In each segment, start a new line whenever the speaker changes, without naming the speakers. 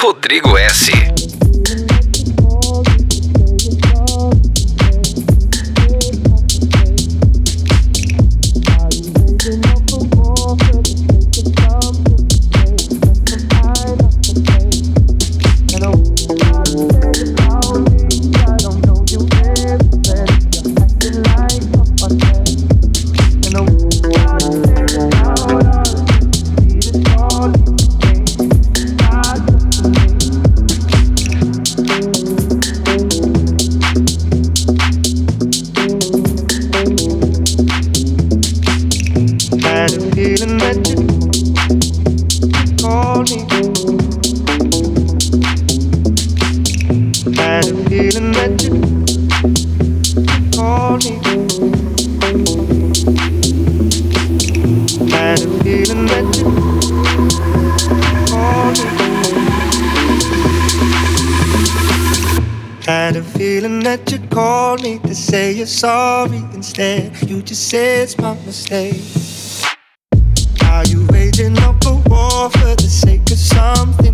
Rodrigo S.
Had a feeling that you called me to say you're sorry instead. You just said it's my mistake. Are you waging up a war for the sake of something?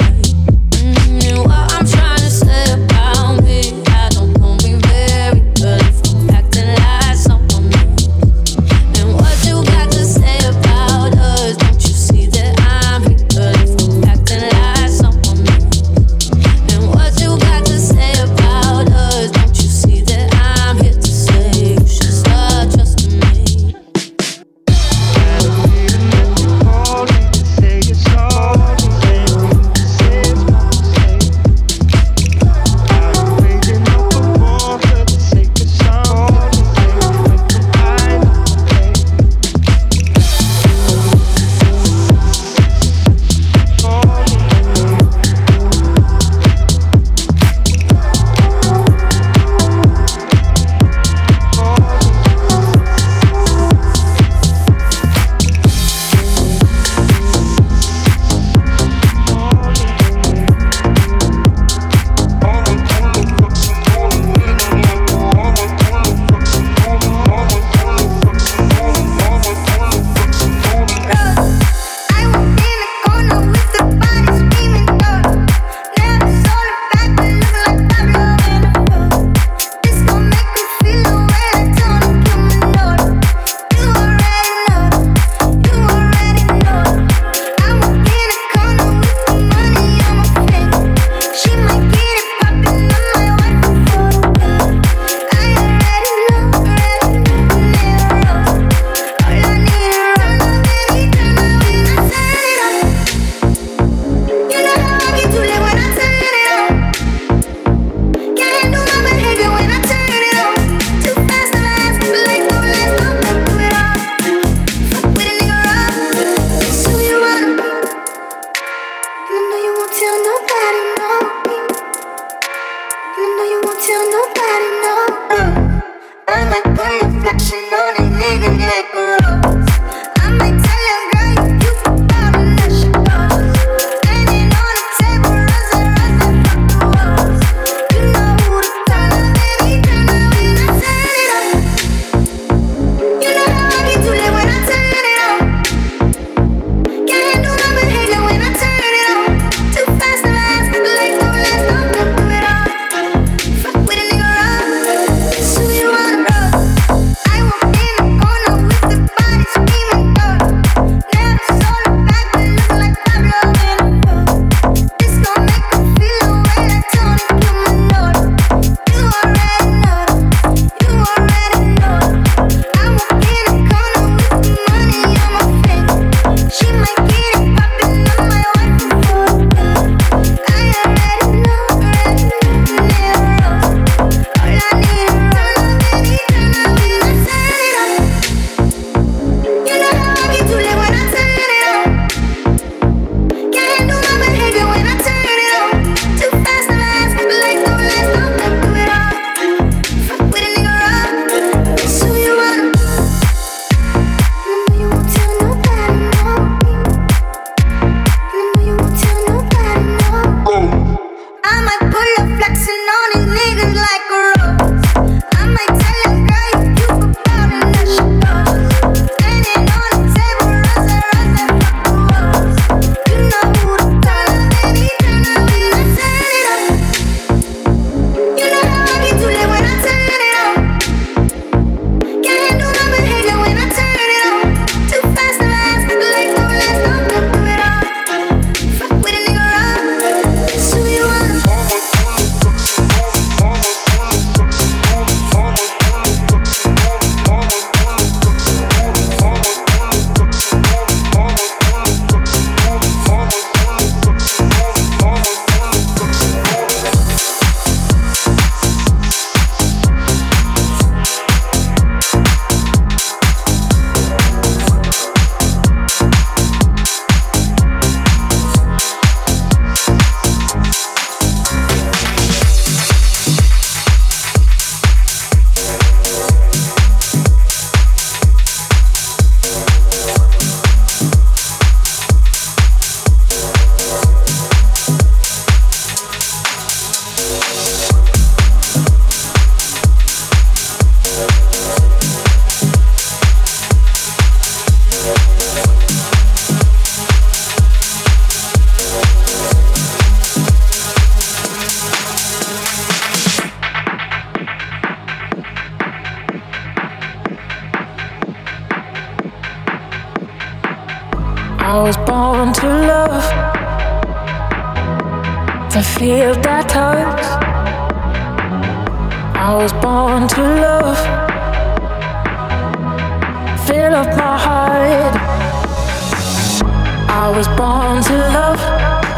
I
was born to love,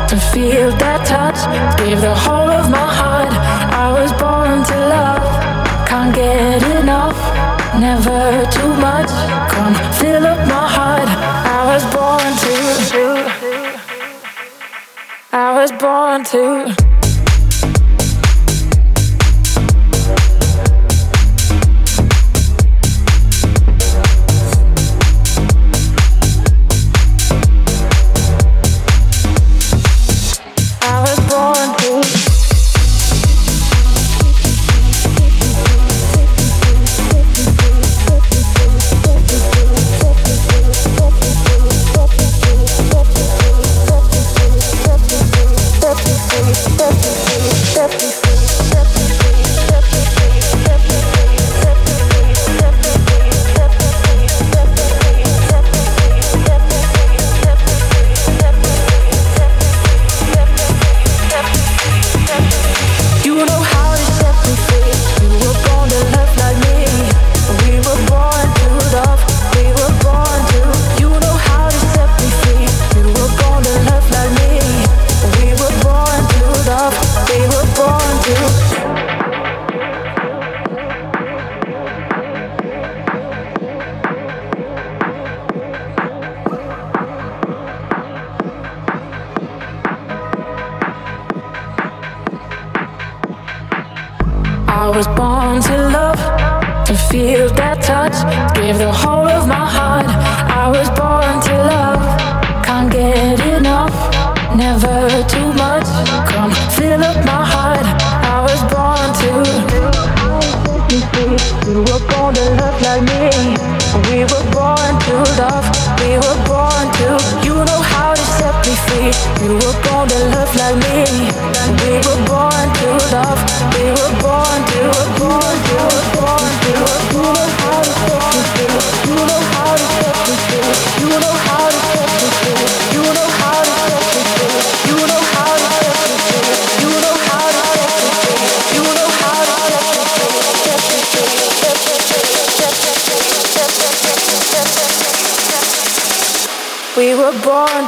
to feel that touch, give the whole of my heart. I was born to love, can't get enough, never too much. Come fill up my heart. I was born to. I was born to.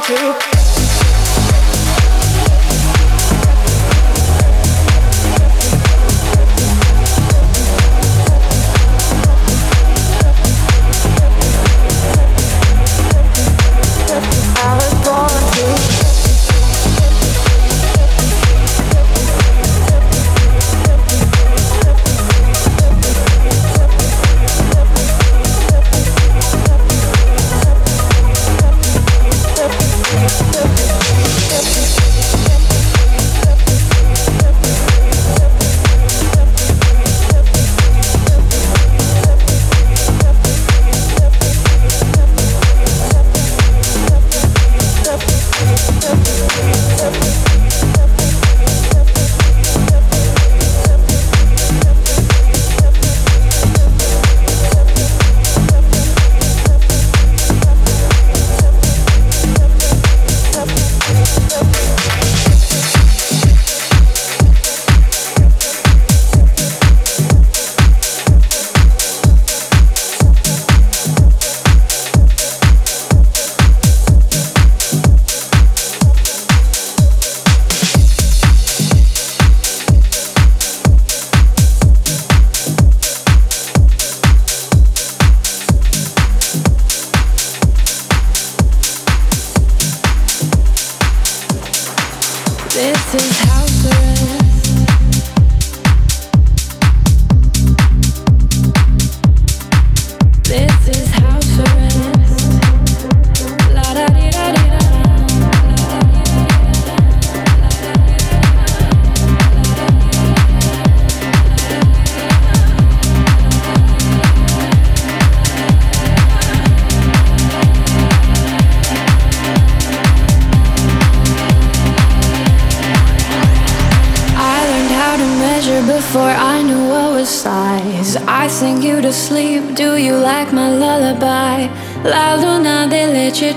To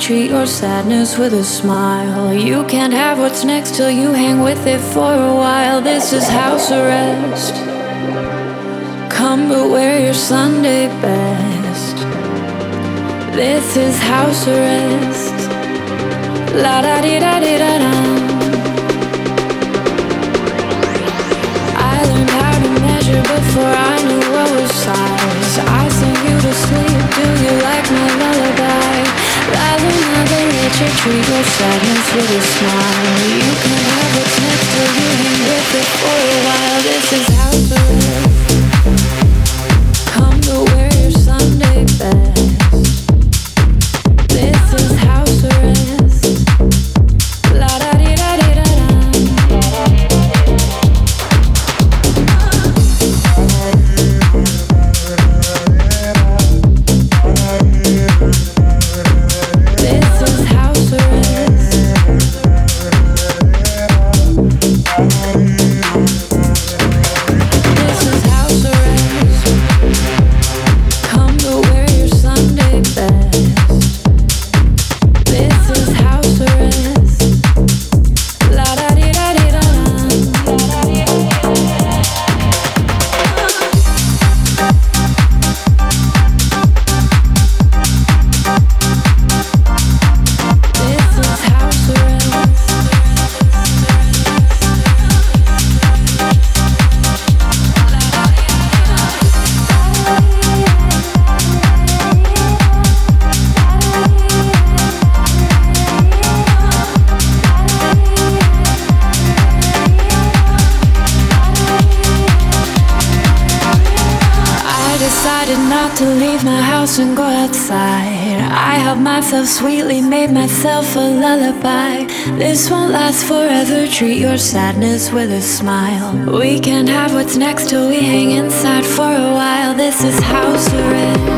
treat your sadness with a smile. You can't have what's next till you hang with it for a while. This is house arrest. Come but wear your Sunday best. This is house arrest. La da di da di da da. I learned how to measure before I knew what was size. I sing you to sleep. Do you like my lullaby? Luna de leche, treat your sadness with a smile. You can have what's next till you hang with it for a while. This is house arrest. Last forever. Treat your sadness with a smile. We can't have what's next till we hang inside for a while. This is house arrest.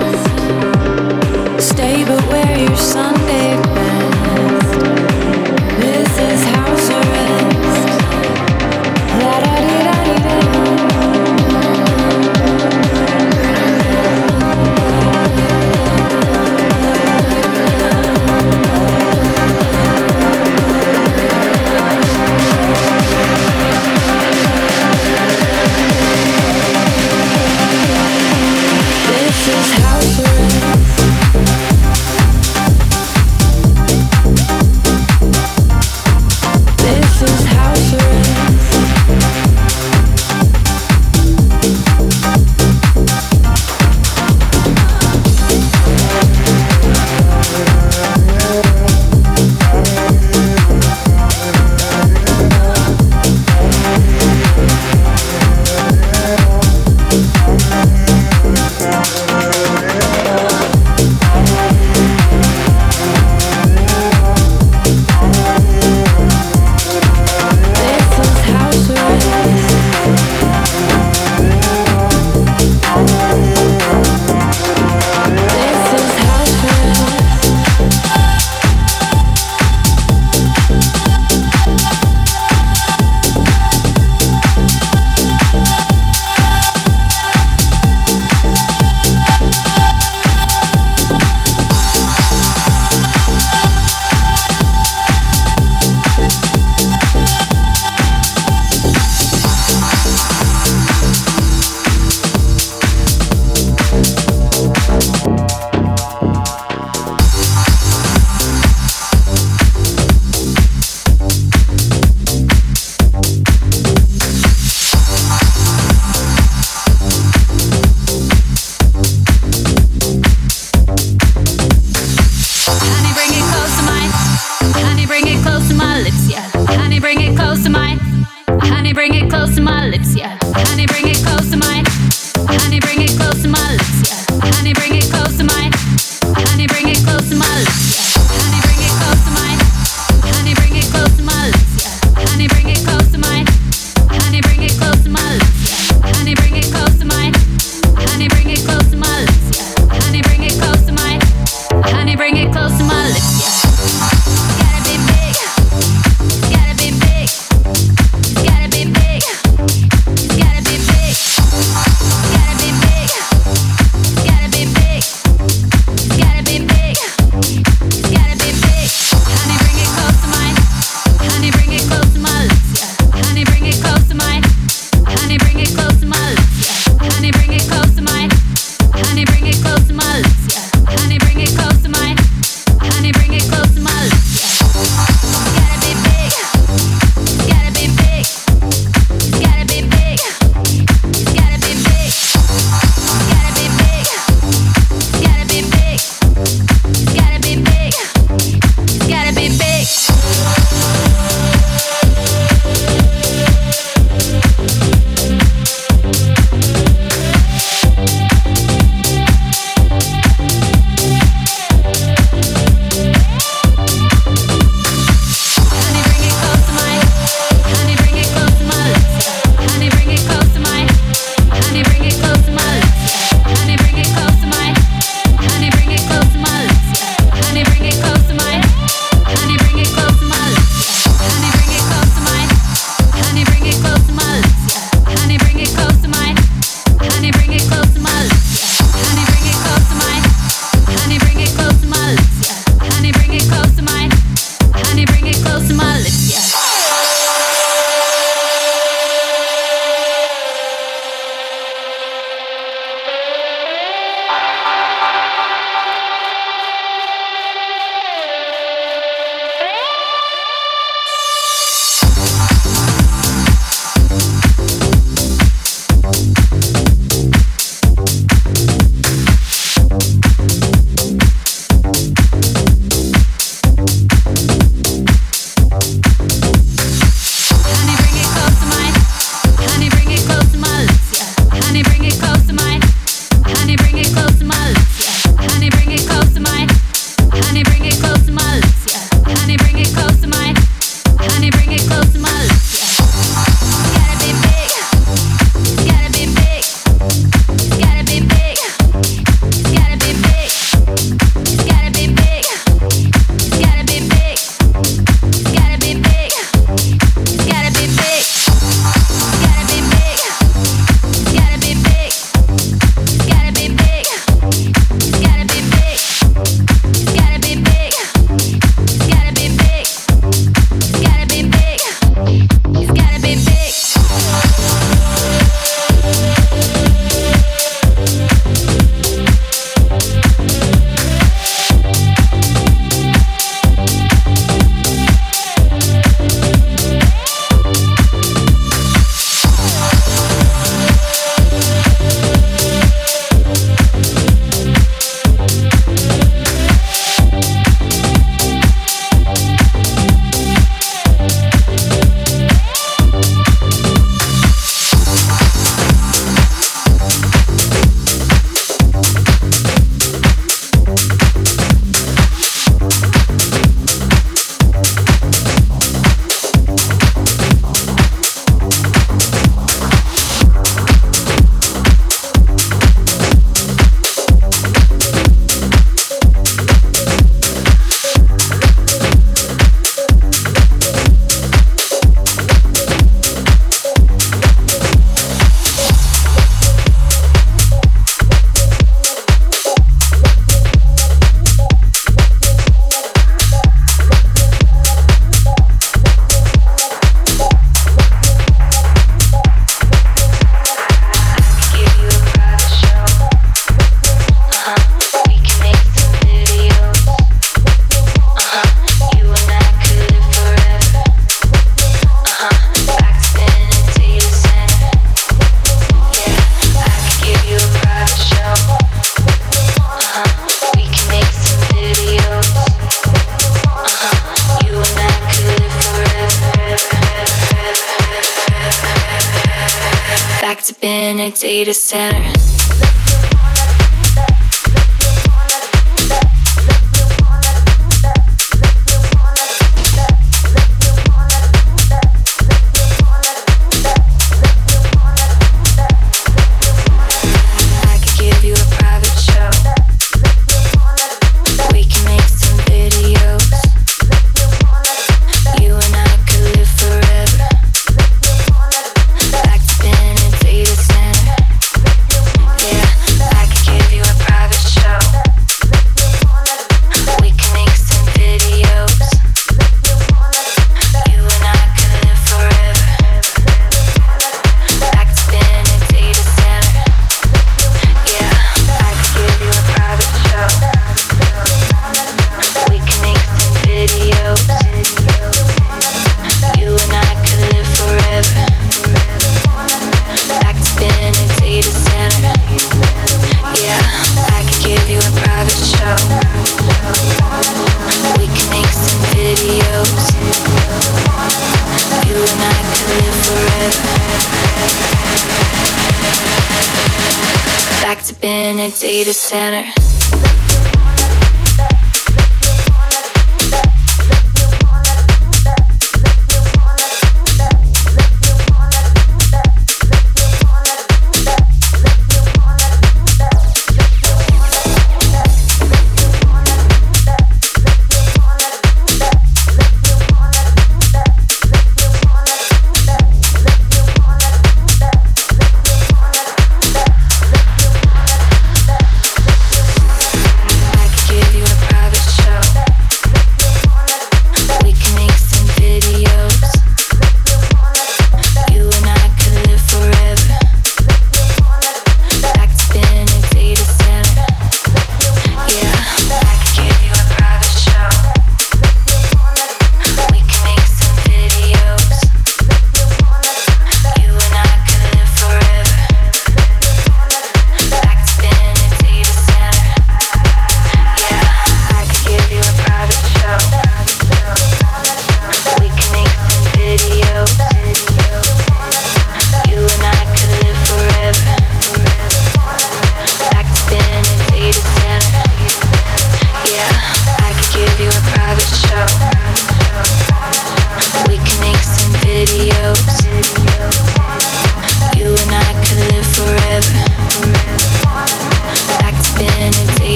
Data center.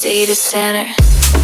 Data center.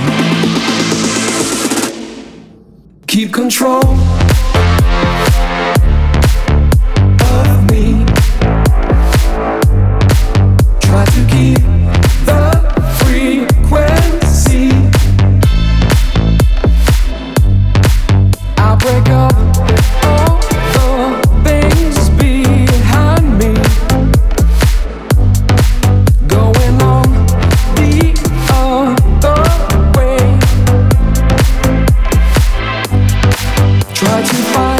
Keep control. Keep control